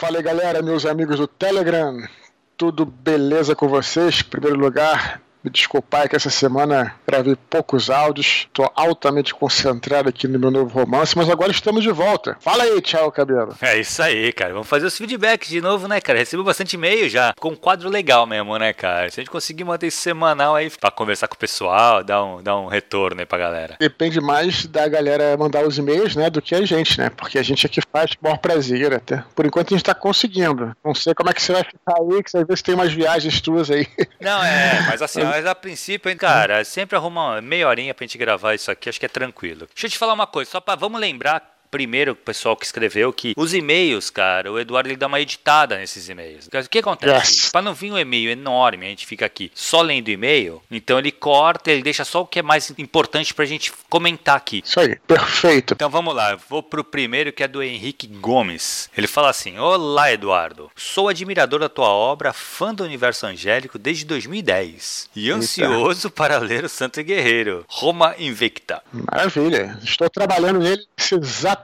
Fala aí, galera, meus amigos do Telegram. Tudo beleza com vocês? Em primeiro lugar, me desculpar que essa semana gravei poucos áudios, estou altamente concentrado aqui no meu novo romance, mas agora estamos de volta. Fala aí, tchau, cabelo. É isso aí, cara. Vamos fazer os feedbacks de novo, né, cara? Recebeu bastante e-mail já. Ficou um quadro legal mesmo, né, cara? Se a gente conseguir manter isso semanal aí pra conversar com o pessoal, dar um, dar um retorno aí pra galera. Depende mais da galera mandar os e-mails, né, do que a gente, né? Porque a gente aqui faz por prazer até. Por enquanto a gente tá conseguindo. Não sei como é que você vai ficar aí, que você vai ver se tem umas viagens tuas aí. Não, é, mas assim, mas a princípio, hein, cara, sempre arruma uma meia horinha pra gente gravar isso aqui, acho que é tranquilo. Deixa eu te falar uma coisa, só pra vamos lembrar primeiro o pessoal que escreveu que os e-mails, cara, o Eduardo ele dá uma editada nesses e-mails. O que acontece? Yes. Para não vir um e-mail enorme, a gente fica aqui só lendo e-mail, então ele corta, ele deixa só o que é mais importante pra gente comentar aqui. Isso aí, perfeito. Então vamos lá, vou pro primeiro que é do Henrique Gomes. Ele fala assim: Olá, Eduardo. Sou admirador da tua obra, fã do universo angélico desde 2010 e ansioso Eita. para ler o Santo Guerreiro, Roma Invicta. Maravilha, estou trabalhando nele nesse exato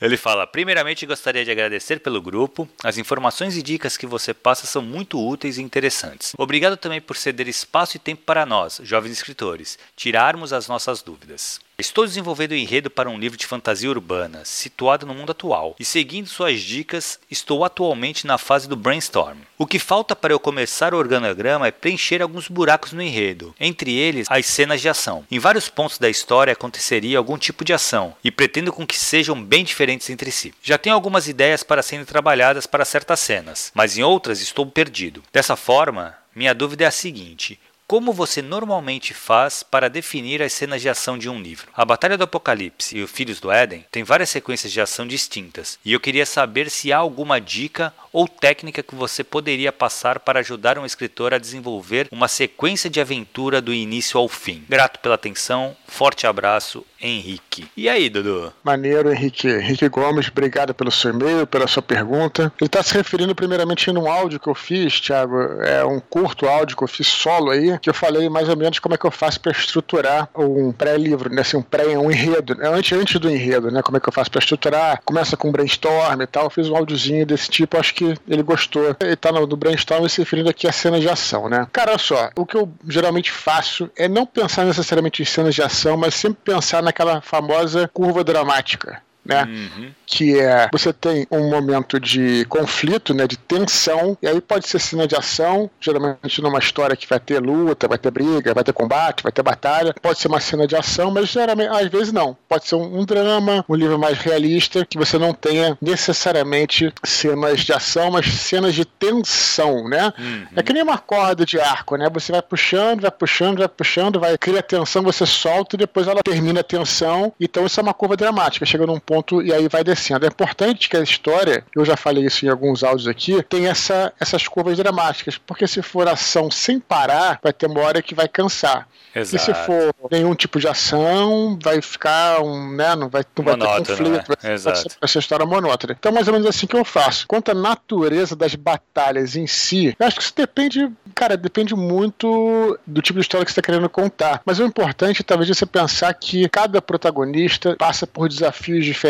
Ele fala: Primeiramente, gostaria de agradecer pelo grupo. As informações e dicas que você passa são muito úteis e interessantes. Obrigado também por ceder espaço e tempo para nós, jovens escritores, tirarmos as nossas dúvidas. Estou desenvolvendo o um enredo para um livro de fantasia urbana, situado no mundo atual, e seguindo suas dicas, estou atualmente na fase do brainstorm. O que falta para eu começar o organograma é preencher alguns buracos no enredo, entre eles as cenas de ação. Em vários pontos da história aconteceria algum tipo de ação, e pretendo com que sejam bem diferentes entre si. Já tenho algumas ideias para serem trabalhadas para certas cenas, mas em outras estou perdido. Dessa forma, minha dúvida é a seguinte: como você normalmente faz para definir as cenas de ação de um livro? A Batalha do Apocalipse e o Filhos do Éden têm várias sequências de ação distintas, e eu queria saber se há alguma dica ou técnica que você poderia passar para ajudar um escritor a desenvolver uma sequência de aventura do início ao fim. Grato pela atenção, forte abraço, Henrique. E aí, Dudu? Maneiro, Henrique. Henrique Gomes, obrigado pelo seu e-mail, pela sua pergunta. Ele está se referindo primeiramente num áudio que eu fiz, Thiago, é um curto áudio que eu fiz solo aí, que eu falei mais ou menos como é que eu faço para estruturar um pré-livro, né? Assim, um pré, um enredo, né? antes, antes do enredo, né? Como é que eu faço para estruturar? Começa com brainstorm e tal. Eu fiz um áudiozinho desse tipo, acho que ele gostou. Ele tá no, no brainstorm se referindo aqui a cenas de ação, né? Cara, olha só, o que eu geralmente faço é não pensar necessariamente em cenas de ação, mas sempre pensar naquela famosa curva dramática né? Uhum. Que é você tem um momento de conflito, né? De tensão, e aí pode ser cena de ação, geralmente numa história que vai ter luta, vai ter briga, vai ter combate, vai ter batalha. Pode ser uma cena de ação, mas geralmente, às vezes não. Pode ser um, um drama, um livro mais realista, que você não tenha necessariamente cenas de ação, mas cenas de tensão, né? Uhum. É que nem uma corda de arco, né? Você vai puxando, vai puxando, vai puxando, vai cria tensão, você solta e depois ela termina a tensão. Então isso é uma curva dramática, chega num ponto ponto e aí vai descendo. É importante que a história, eu já falei isso em alguns áudios aqui, tem essa, essas curvas dramáticas, porque se for ação sem parar, vai ter uma hora que vai cansar. Exato. E se for nenhum tipo de ação, vai ficar um, né, não vai, não vai ter conflito, né? vai, Exato. vai ser história monótona. Então, mais ou menos assim que eu faço. Quanto à natureza das batalhas em si, eu acho que isso depende, cara, depende muito do tipo de história que você está querendo contar. Mas o importante, talvez, é você pensar que cada protagonista passa por desafios diferentes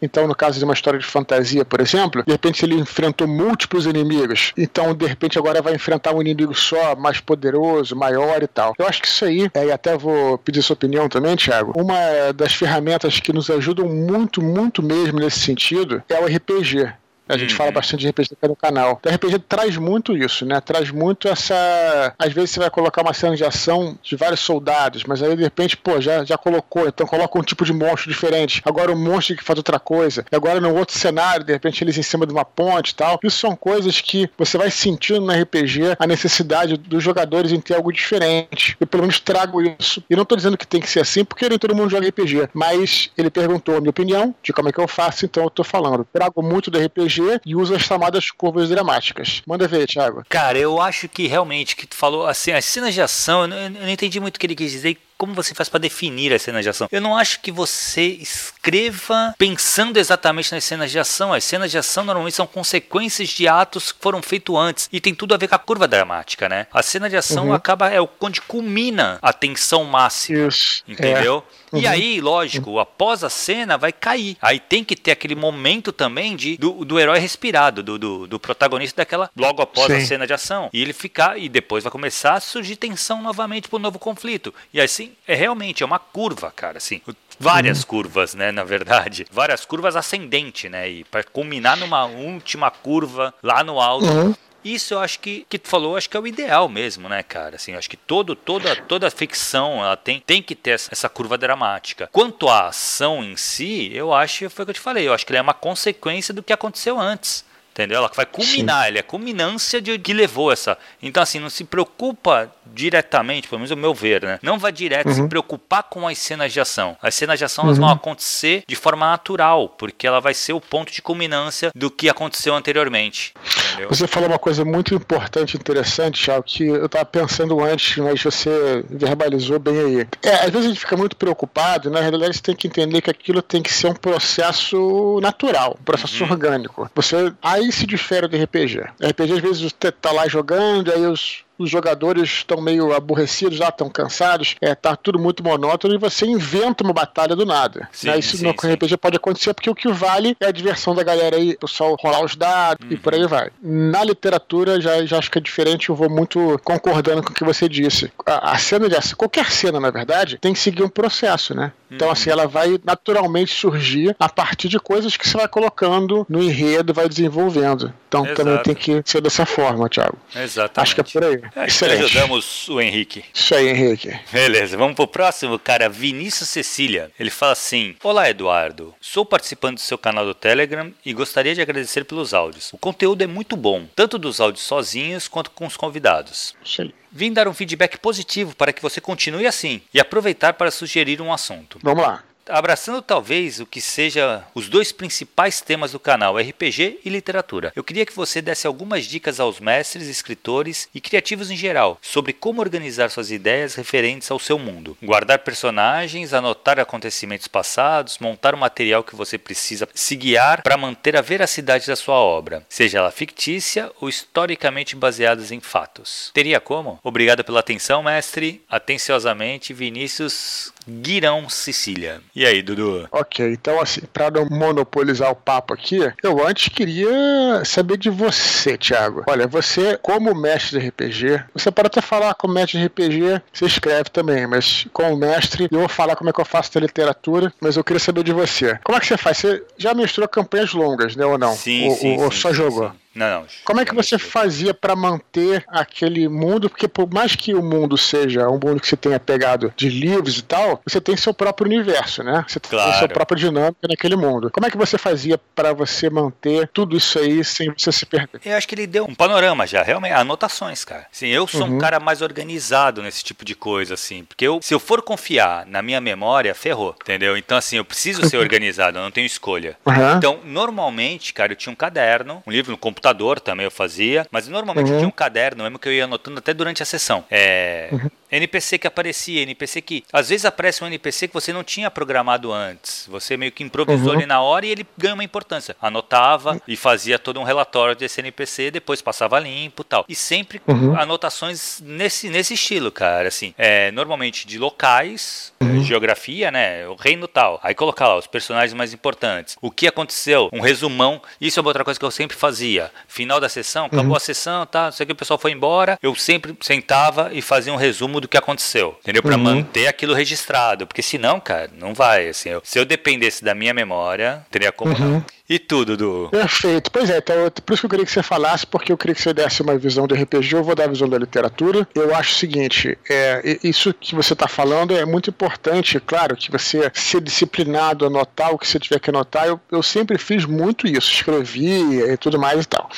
Então, no caso de uma história de fantasia, por exemplo, de repente ele enfrentou múltiplos inimigos. Então, de repente, agora vai enfrentar um inimigo só, mais poderoso, maior e tal. Eu acho que isso aí, é, e até vou pedir sua opinião também, Thiago, uma das ferramentas que nos ajudam muito, muito mesmo nesse sentido é o RPG. A gente uhum. fala bastante de RPG aqui no canal. O RPG traz muito isso, né? Traz muito essa. Às vezes você vai colocar uma cena de ação de vários soldados, mas aí de repente, pô, já, já colocou, então coloca um tipo de monstro diferente. Agora o monstro que faz outra coisa. E agora no outro cenário, de repente eles em cima de uma ponte e tal. Isso são coisas que você vai sentindo no RPG a necessidade dos jogadores em ter algo diferente. Eu pelo menos trago isso. E não tô dizendo que tem que ser assim, porque nem todo mundo joga RPG. Mas ele perguntou a minha opinião de como é que eu faço, então eu tô falando. Trago muito do RPG e usa as chamadas curvas dramáticas. Manda ver, Thiago. Cara, eu acho que realmente que tu falou assim, as cenas de ação, eu não, eu não entendi muito o que ele quis dizer como você faz para definir as cenas de ação? Eu não acho que você escreva pensando exatamente nas cenas de ação. As cenas de ação normalmente são consequências de atos que foram feitos antes e tem tudo a ver com a curva dramática, né? A cena de ação uhum. acaba é onde culmina a tensão máxima, Isso. entendeu? É. Uhum. E aí, lógico, após a cena vai cair. Aí tem que ter aquele momento também de do, do herói respirado, do, do, do protagonista daquela logo após Sim. a cena de ação. E ele ficar e depois vai começar a surgir tensão novamente para novo conflito. E assim, é realmente é uma curva, cara, assim. Várias uhum. curvas, né, na verdade. Várias curvas ascendente, né? E para culminar numa última curva lá no alto. Uhum. Isso eu acho que que tu falou, acho que é o ideal mesmo, né, cara? Assim, acho que todo toda toda ficção ela tem tem que ter essa curva dramática. Quanto à ação em si, eu acho, foi o que eu te falei, eu acho que ela é uma consequência do que aconteceu antes. Entendeu? Ela vai culminar, Sim. ele é culminância de que levou essa. Então, assim, não se preocupa diretamente, pelo menos o meu ver, né? Não vai direto uhum. se preocupar com as cenas de ação. As cenas de ação uhum. elas vão acontecer de forma natural, porque ela vai ser o ponto de culminância do que aconteceu anteriormente. Entendeu? Você falou uma coisa muito importante, interessante, Thiago, que eu estava pensando antes, mas você verbalizou bem aí. É, às vezes a gente fica muito preocupado, na realidade você tem que entender que aquilo tem que ser um processo natural, um processo uhum. orgânico. Você aí aí se difere do RPG. RPG às vezes você tá lá jogando, aí os os jogadores estão meio aborrecidos, já estão cansados, é, tá tudo muito monótono e você inventa uma batalha do nada. Sim, né? Isso sim, no sim. RPG pode acontecer porque o que vale é a diversão da galera aí, o pessoal rolar os dados uhum. e por aí vai. Na literatura já, já acho que é diferente, eu vou muito concordando com o que você disse. A, a cena de qualquer cena, na verdade, tem que seguir um processo, né? Então, assim, uhum. ela vai naturalmente surgir a partir de coisas que você vai colocando no enredo, vai desenvolvendo. Então, Exato. também tem que ser dessa forma, Thiago. Exatamente. Acho que é por aí. Excelente. ajudamos o Henrique. Isso aí, Henrique. Beleza, vamos pro próximo, cara. Vinícius Cecília. Ele fala assim: Olá, Eduardo. Sou participante do seu canal do Telegram e gostaria de agradecer pelos áudios. O conteúdo é muito bom, tanto dos áudios sozinhos quanto com os convidados. Sim. Vim dar um feedback positivo para que você continue assim e aproveitar para sugerir um assunto. Vamos lá abraçando talvez o que seja os dois principais temas do canal, RPG e literatura. Eu queria que você desse algumas dicas aos mestres, escritores e criativos em geral sobre como organizar suas ideias referentes ao seu mundo. Guardar personagens, anotar acontecimentos passados, montar o material que você precisa se guiar para manter a veracidade da sua obra, seja ela fictícia ou historicamente baseadas em fatos. Teria como? Obrigado pela atenção, mestre. Atenciosamente, Vinícius Guirão Sicília. E aí, Dudu? Ok, então assim, para não monopolizar o papo aqui, eu antes queria saber de você, Thiago. Olha, você, como mestre de RPG, você pode até falar como mestre de RPG, você escreve também, mas como mestre, eu vou falar como é que eu faço da literatura, mas eu queria saber de você. Como é que você faz? Você já misturou campanhas longas, né, ou não? Sim, ou, sim, ou sim, só sim, jogou? Sim. Não, não. Como é que você fazia para manter aquele mundo? Porque por mais que o mundo seja um mundo que você tenha pegado de livros e tal, você tem seu próprio universo, né? Você claro. tem sua própria dinâmica naquele mundo. Como é que você fazia para você manter tudo isso aí sem você se perder? Eu acho que ele deu um panorama já, realmente, anotações, cara. Sim, eu sou uhum. um cara mais organizado nesse tipo de coisa, assim, porque eu, se eu for confiar na minha memória, ferrou, entendeu? Então, assim, eu preciso ser organizado, eu não tenho escolha. Uhum. Então, normalmente, cara, eu tinha um caderno, um livro no computador computador também eu fazia, mas normalmente uhum. eu tinha um caderno mesmo que eu ia anotando até durante a sessão. É, uhum. NPC que aparecia, NPC que. Às vezes aparece um NPC que você não tinha programado antes. Você meio que improvisou uhum. ali na hora e ele ganha uma importância. Anotava e fazia todo um relatório desse NPC, depois passava limpo e tal. E sempre uhum. anotações nesse, nesse estilo, cara. Assim, é, normalmente de locais, uhum. geografia, né? O reino tal. Aí colocar lá os personagens mais importantes. O que aconteceu? Um resumão. Isso é outra coisa que eu sempre fazia. Final da sessão, acabou uhum. a sessão, tá? Não sei o que o pessoal foi embora. Eu sempre sentava e fazia um resumo resumo do que aconteceu, entendeu? Para uhum. manter aquilo registrado, porque senão, cara, não vai, assim, eu, se eu dependesse da minha memória, teria como uhum. não. E tudo, do Perfeito. Pois é, então, por isso que eu queria que você falasse, porque eu queria que você desse uma visão do RPG, eu vou dar a visão da literatura. Eu acho o seguinte, é, isso que você está falando é muito importante, claro, que você ser disciplinado, anotar o que você tiver que anotar. Eu, eu sempre fiz muito isso, escrevia e tudo mais e tal.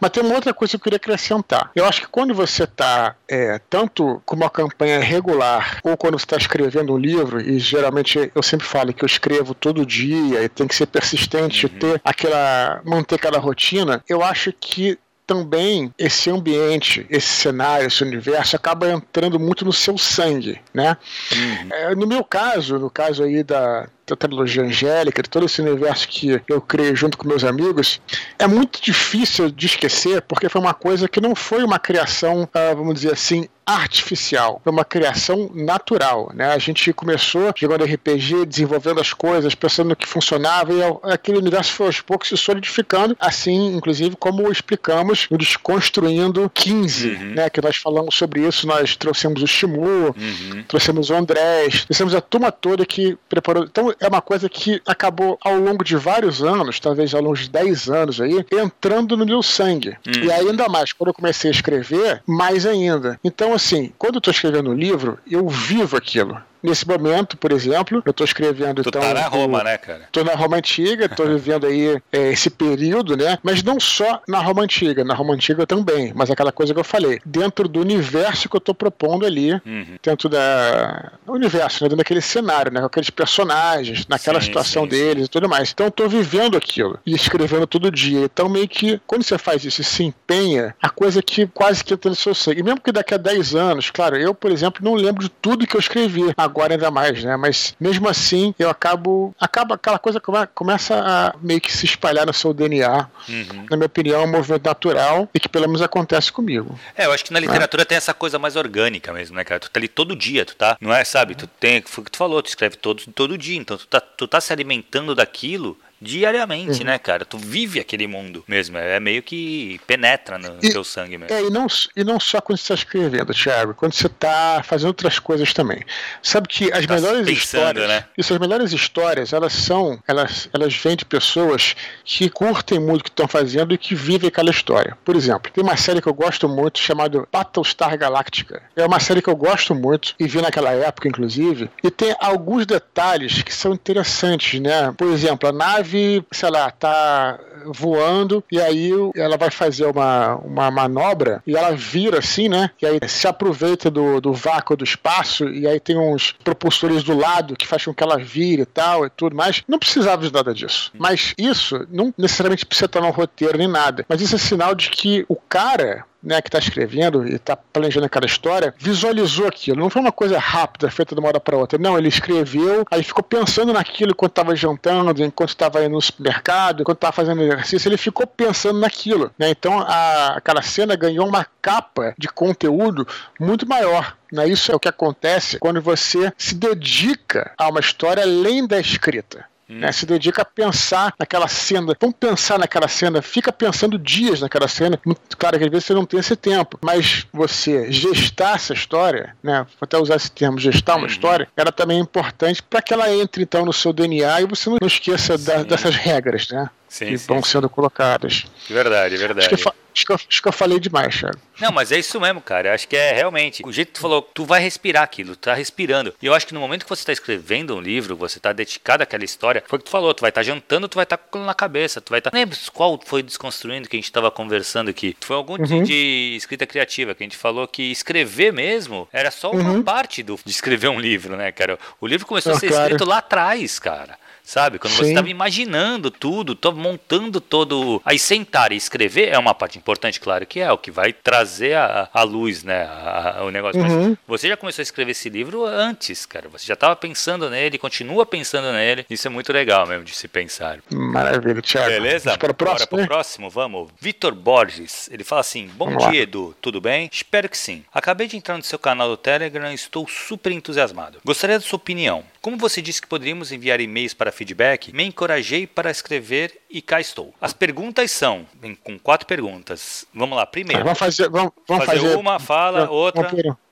Mas tem uma outra coisa que eu queria acrescentar. Eu acho que quando você está, é, tanto com uma campanha regular, ou quando você está escrevendo um livro, e geralmente eu sempre falo que eu escrevo todo dia e tem que ser persistente, uhum. ter aquela. manter aquela rotina, eu acho que também esse ambiente, esse cenário, esse universo acaba entrando muito no seu sangue, né? Uhum. É, no meu caso, no caso aí da, da trilogia angélica, de todo esse universo que eu criei junto com meus amigos, é muito difícil de esquecer, porque foi uma coisa que não foi uma criação, uh, vamos dizer assim, artificial, foi uma criação natural, né? A gente começou jogando RPG, desenvolvendo as coisas, pensando no que funcionava e aquele universo foi aos poucos se solidificando, assim, inclusive como explicamos no Desconstruindo 15, uhum. né? Que nós falamos sobre isso, nós trouxemos o Shimu, uhum. trouxemos o Andrés, trouxemos a turma toda que preparou. Então é uma coisa que acabou ao longo de vários anos, talvez ao longo de 10 anos aí, entrando no meu sangue. Uhum. E ainda mais, quando eu comecei a escrever, mais ainda. Então, assim, quando eu estou escrevendo um livro, eu vivo aquilo. Nesse momento, por exemplo, eu estou escrevendo. Tu então, tá na Roma, né, cara? Estou na Roma Antiga, estou vivendo aí é, esse período, né? Mas não só na Roma Antiga, na Roma Antiga também, mas aquela coisa que eu falei, dentro do universo que eu estou propondo ali, uhum. dentro da. do universo, né? Dentro daquele cenário, né? Com aqueles personagens, naquela sim, situação sim, deles sim. e tudo mais. Então eu estou vivendo aquilo e escrevendo todo dia. Então, meio que, quando você faz isso e se empenha, a coisa que quase que entra no seu sangue. E mesmo que daqui a 10 anos, claro, eu, por exemplo, não lembro de tudo que eu escrevi. Agora agora ainda mais, né? Mas mesmo assim, eu acabo. Acaba aquela coisa que começa a meio que se espalhar no seu DNA. Uhum. Na minha opinião, é um movimento natural e que pelo menos acontece comigo. É, eu acho que na literatura é. tem essa coisa mais orgânica mesmo, né, cara? Tu tá ali todo dia, tu tá. Não é, sabe? Tu tem. Foi o que tu falou, tu escreve todo, todo dia. Então tu tá, tu tá se alimentando daquilo diariamente, uhum. né, cara? Tu vive aquele mundo mesmo. É meio que penetra no e, teu sangue mesmo. É, e não, e não só quando você está escrevendo, Thiago, quando você está fazendo outras coisas também. Sabe que as tá melhores pensando, histórias. Né? Isso, as melhores histórias, elas são. Elas, elas vêm de pessoas que curtem muito o que estão fazendo e que vivem aquela história. Por exemplo, tem uma série que eu gosto muito chamada Battlestar Galactica. É uma série que eu gosto muito e vi naquela época, inclusive, e tem alguns detalhes que são interessantes, né? Por exemplo, a nave nave, sei lá, tá voando e aí ela vai fazer uma, uma manobra e ela vira assim, né? E aí se aproveita do, do vácuo do espaço e aí tem uns propulsores do lado que faz com que ela vire e tal e tudo mais. Não precisava de nada disso. Mas isso não necessariamente precisa estar no roteiro nem nada. Mas isso é sinal de que o cara né, que está escrevendo e está planejando aquela história, visualizou aquilo. Não foi uma coisa rápida, feita de uma hora para outra. Não, ele escreveu, aí ficou pensando naquilo enquanto estava jantando, enquanto estava indo no supermercado, enquanto estava fazendo exercício, ele ficou pensando naquilo. Né? Então a, aquela cena ganhou uma capa de conteúdo muito maior. Né? Isso é o que acontece quando você se dedica a uma história além da escrita. Né? Se dedica a pensar naquela cena. Vamos pensar naquela cena. Fica pensando dias naquela cena. Claro que às vezes você não tem esse tempo, mas você gestar essa história, né? Vou até usar esse termo, gestar uma uhum. história, ela também é importante para que ela entre então no seu DNA e você não esqueça da, dessas regras, né? Sim, que sim, vão sim. sendo colocadas. Verdade, verdade. Acho que, acho, que eu, acho que, eu, falei demais, Thiago. Não, mas é isso mesmo, cara. acho que é realmente. O jeito que tu falou, tu vai respirar aquilo, tu tá respirando. E eu acho que no momento que você tá escrevendo um livro, você tá dedicado àquela história, foi o que tu falou, tu vai estar tá jantando, tu vai estar tá com aquilo na cabeça, tu vai estar. Tá... Lembra qual foi desconstruindo que a gente tava conversando aqui? Foi algum uhum. de, escrita criativa, que a gente falou que escrever mesmo era só uma uhum. parte do, de escrever um livro, né, cara? O livro começou ah, a ser claro. escrito lá atrás, cara sabe? Quando Sim. você estava imaginando tudo, montando todo. Aí sentar e escrever é uma parte importante, claro que é, o que vai trazer a, a luz, né? A, a, o negócio. Uhum. Mas você já começou a escrever esse livro antes, cara. Você já estava pensando nele, continua pensando nele. Isso é muito legal mesmo de se pensar. Maravilha, Thiago. Beleza? Para o próximo. Bora pro próximo, vamos. Vitor Borges, ele fala assim: Bom vamos dia, lá. Edu. Tudo bem? Espero que sim. Acabei de entrar no seu canal do Telegram e estou super entusiasmado. Gostaria da sua opinião. Como você disse que poderíamos enviar e-mails para feedback, me encorajei para escrever e cá estou. As perguntas são, com quatro perguntas. Vamos lá, primeiro. Vamos fazer, vamos, vamos fazer, fazer uma, fala, outra.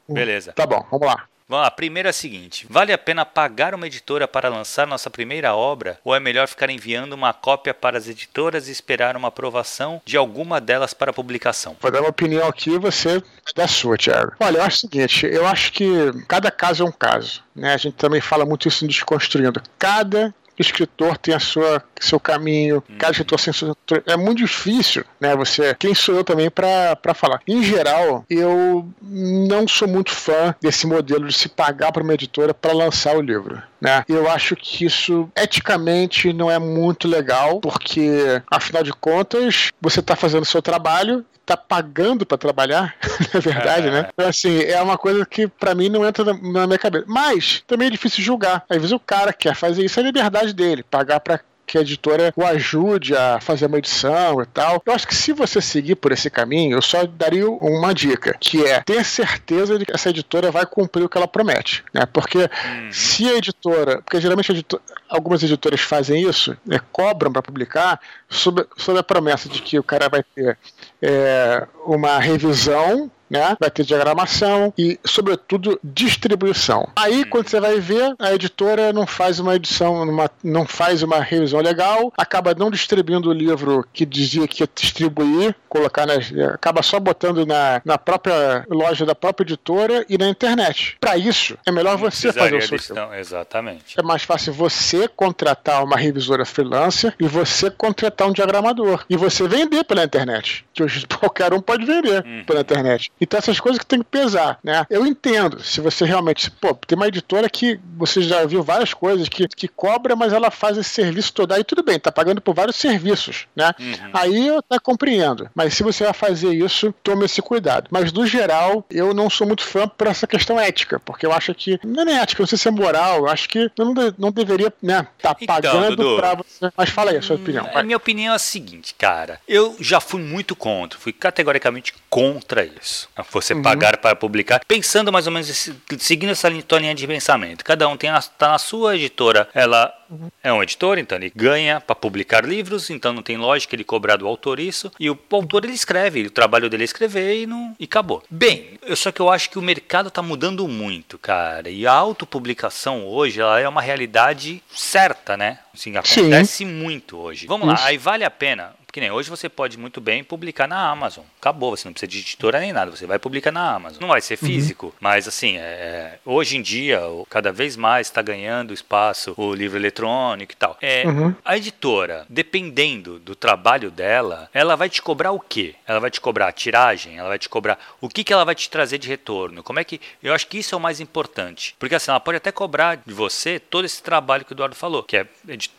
Beleza. Tá bom, vamos lá. Vamos lá, a primeira é a seguinte: vale a pena pagar uma editora para lançar nossa primeira obra ou é melhor ficar enviando uma cópia para as editoras e esperar uma aprovação de alguma delas para publicação? Vou dar uma opinião aqui você da sua, Thiago. Olha, eu acho o seguinte: eu acho que cada caso é um caso. Né? A gente também fala muito isso em Desconstruindo. Cada escritor tem a sua seu caminho, hum. cada escritor tem seu, é muito difícil, né? Você, quem sou eu também para falar. Em geral, eu não sou muito fã desse modelo de se pagar para uma editora para lançar o livro. Né? Eu acho que isso eticamente não é muito legal, porque afinal de contas você está fazendo o seu trabalho tá pagando para trabalhar, na verdade, é. né? Então, assim, é uma coisa que para mim não entra na, na, minha cabeça. Mas também é difícil julgar. Às vezes o cara quer fazer isso, é liberdade dele, pagar para que a editora o ajude a fazer uma edição e tal. Eu acho que se você seguir por esse caminho, eu só daria uma dica, que é ter certeza de que essa editora vai cumprir o que ela promete, né? Porque uhum. se a editora, porque geralmente editor, algumas editoras fazem isso, né, cobram para publicar sob, sob a promessa de que o cara vai ter é, uma revisão né? Vai ter diagramação e, sobretudo, distribuição. Aí, quando você vai ver, a editora não faz uma edição, uma, não faz uma revisão legal, acaba não distribuindo o livro que dizia que ia distribuir, colocar nas, acaba só botando na, na própria loja da própria editora e na internet. Para isso, é melhor você fazer o seu. Exatamente. É mais fácil você contratar uma revisora freelancer e você contratar um diagramador e você vender pela internet, que hoje qualquer um pode vender uhum. pela internet. Então essas coisas que tem que pesar, né? Eu entendo, se você realmente, pô, tem uma editora que você já viu várias coisas que, que cobra, mas ela faz esse serviço todo aí, tudo bem, tá pagando por vários serviços, né? Uhum. Aí eu até compreendo. Mas se você vai fazer isso, tome esse cuidado. Mas no geral, eu não sou muito fã por essa questão ética, porque eu acho que não é nem ética, não sei se é moral, eu acho que não, não deveria, né, tá então, pagando Dudu, pra você. Mas fala aí a sua opinião. A minha opinião é a seguinte, cara. Eu já fui muito contra, fui categoricamente contra isso você uhum. pagar para publicar, pensando mais ou menos, seguindo essa linha de pensamento. Cada um tem está na sua editora, ela uhum. é um editor, então ele ganha para publicar livros, então não tem lógica ele cobrar do autor isso, e o autor ele escreve, o trabalho dele é escrever e, não, e acabou. Bem, eu, só que eu acho que o mercado está mudando muito, cara, e a autopublicação hoje ela é uma realidade certa, né? Assim, acontece Sim. muito hoje. Vamos Isso. lá, aí vale a pena porque nem hoje você pode muito bem publicar na Amazon. Acabou, você não precisa de editora nem nada, você vai publicar na Amazon. Não vai ser uhum. físico, uhum. mas assim, é, hoje em dia, cada vez mais está ganhando espaço o livro eletrônico e tal. É, uhum. A editora, dependendo do trabalho dela, ela vai te cobrar o quê? Ela vai te cobrar a tiragem, ela vai te cobrar o que, que ela vai te trazer de retorno. Como é que. Eu acho que isso é o mais importante. Porque assim, ela pode até cobrar de você todo esse trabalho que o Eduardo falou, que é,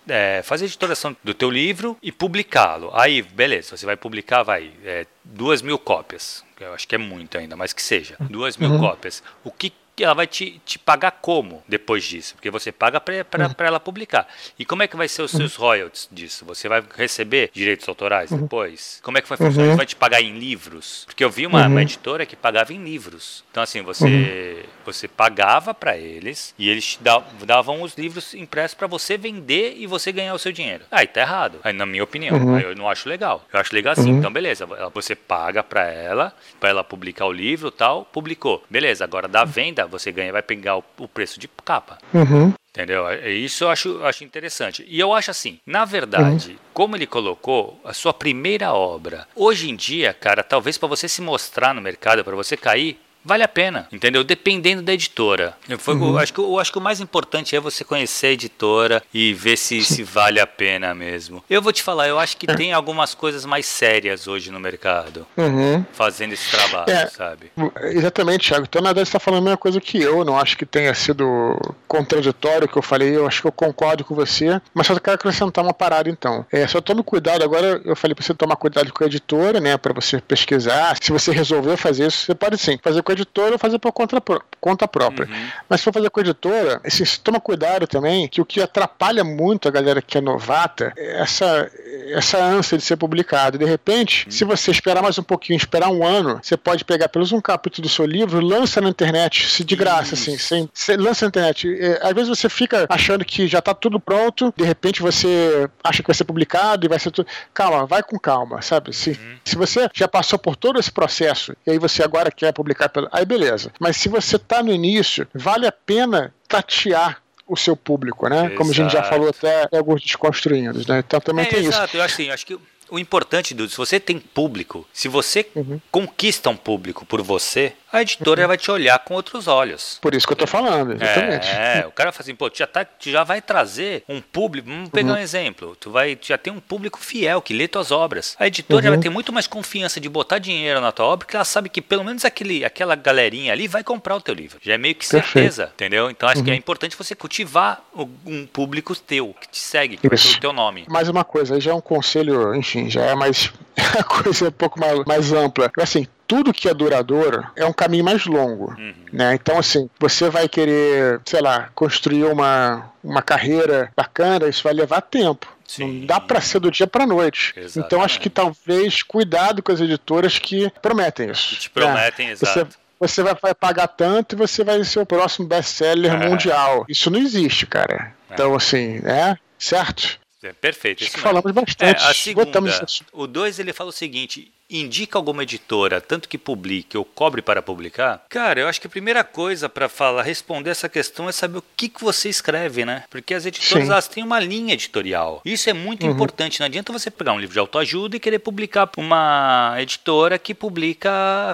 é fazer a editoração do teu livro e publicá-lo. Aí, beleza, você vai publicar, vai, é, duas mil cópias. Eu acho que é muito ainda, mas que seja. Duas mil uhum. cópias. O que que ela vai te, te pagar como depois disso? Porque você paga para uhum. ela publicar. E como é que vai ser os seus uhum. royalties disso? Você vai receber direitos autorais uhum. depois? Como é que vai funcionar? Uhum. Você vai te pagar em livros? Porque eu vi uma, uma, editora que pagava em livros. Então, assim, você, você pagava para eles e eles te davam os livros impressos para você vender e você ganhar o seu dinheiro. Aí tá errado. Aí, na minha opinião, aí eu não acho legal. Eu acho legal assim. Então, beleza. Você paga para ela, para ela publicar o livro tal, publicou. Beleza, agora da venda você ganha, vai pegar o, o preço de capa. Uhum. Entendeu? É, isso eu acho, acho interessante. E eu acho assim, na verdade, uhum. como ele colocou, a sua primeira obra, hoje em dia, cara, talvez para você se mostrar no mercado, para você cair, vale a pena, entendeu? Dependendo da editora. Eu, foi, uhum. eu, acho que, eu acho que o mais importante é você conhecer a editora e ver se, se vale a pena mesmo. Eu vou te falar, eu acho que é. tem algumas coisas mais sérias hoje no mercado uhum. fazendo esse trabalho, é, sabe? Exatamente, Thiago. Então, na verdade, você está falando a mesma coisa que eu. Não acho que tenha sido contraditório o que eu falei. Eu acho que eu concordo com você. Mas só quero acrescentar uma parada, então. É, só tome cuidado. Agora, eu falei para você tomar cuidado com a editora, né? Para você pesquisar. Se você resolver fazer isso, você pode sim fazer com com a editora ou fazer por conta, conta própria. Uhum. Mas se for fazer com a editora, assim, toma cuidado também, que o que atrapalha muito a galera que é novata é essa, essa ânsia de ser publicado. De repente, uhum. se você esperar mais um pouquinho, esperar um ano, você pode pegar pelos um capítulo do seu livro, lança na internet, se de graça, assim, sem, sem, lança na internet. É, às vezes você fica achando que já está tudo pronto, de repente você acha que vai ser publicado e vai ser tudo. Calma, vai com calma, sabe? Se, uhum. se você já passou por todo esse processo e aí você agora quer publicar aí beleza. Mas se você está no início, vale a pena tatear o seu público, né? Exato. Como a gente já falou até alguns desconstruindo, né? Então também é, tem exato. isso. Exato, eu assim, acho que o importante, Dudu, se você tem público, se você uhum. conquista um público por você, a editora uhum. vai te olhar com outros olhos. Por isso que eu tô falando, exatamente. É, o cara fala assim, pô, tu já, tá, tu já vai trazer um público, vamos pegar uhum. um exemplo, tu vai tu já tem um público fiel que lê tuas obras. A editora uhum. vai ter muito mais confiança de botar dinheiro na tua obra, porque ela sabe que pelo menos aquele, aquela galerinha ali vai comprar o teu livro. Já é meio que certeza, Perfeito. entendeu? Então acho que é uhum. importante você cultivar um público teu, que te segue, que o teu nome. Mais uma coisa, aí já é um conselho, enfim, já é mais a coisa é um pouco mais, mais ampla. Assim, tudo que é duradouro é um caminho mais longo, uhum. né? Então, assim, você vai querer, sei lá, construir uma, uma carreira bacana, isso vai levar tempo. Sim. Não dá para ser do dia para noite. Exatamente. Então acho que talvez cuidado com as editoras que prometem isso. Que te prometem, né? exato. Você, você vai, vai, pagar tanto e você vai ser o próximo best-seller é. mundial. Isso não existe, cara. É. Então, assim, é certo? É, perfeito. Acho que falamos bastante. É, a segunda, o 2 ele fala o seguinte: indica alguma editora, tanto que publique ou cobre para publicar? Cara, eu acho que a primeira coisa para falar, responder essa questão é saber o que, que você escreve, né? Porque as editoras elas têm uma linha editorial. Isso é muito uhum. importante. Não adianta você pegar um livro de autoajuda e querer publicar uma editora que publica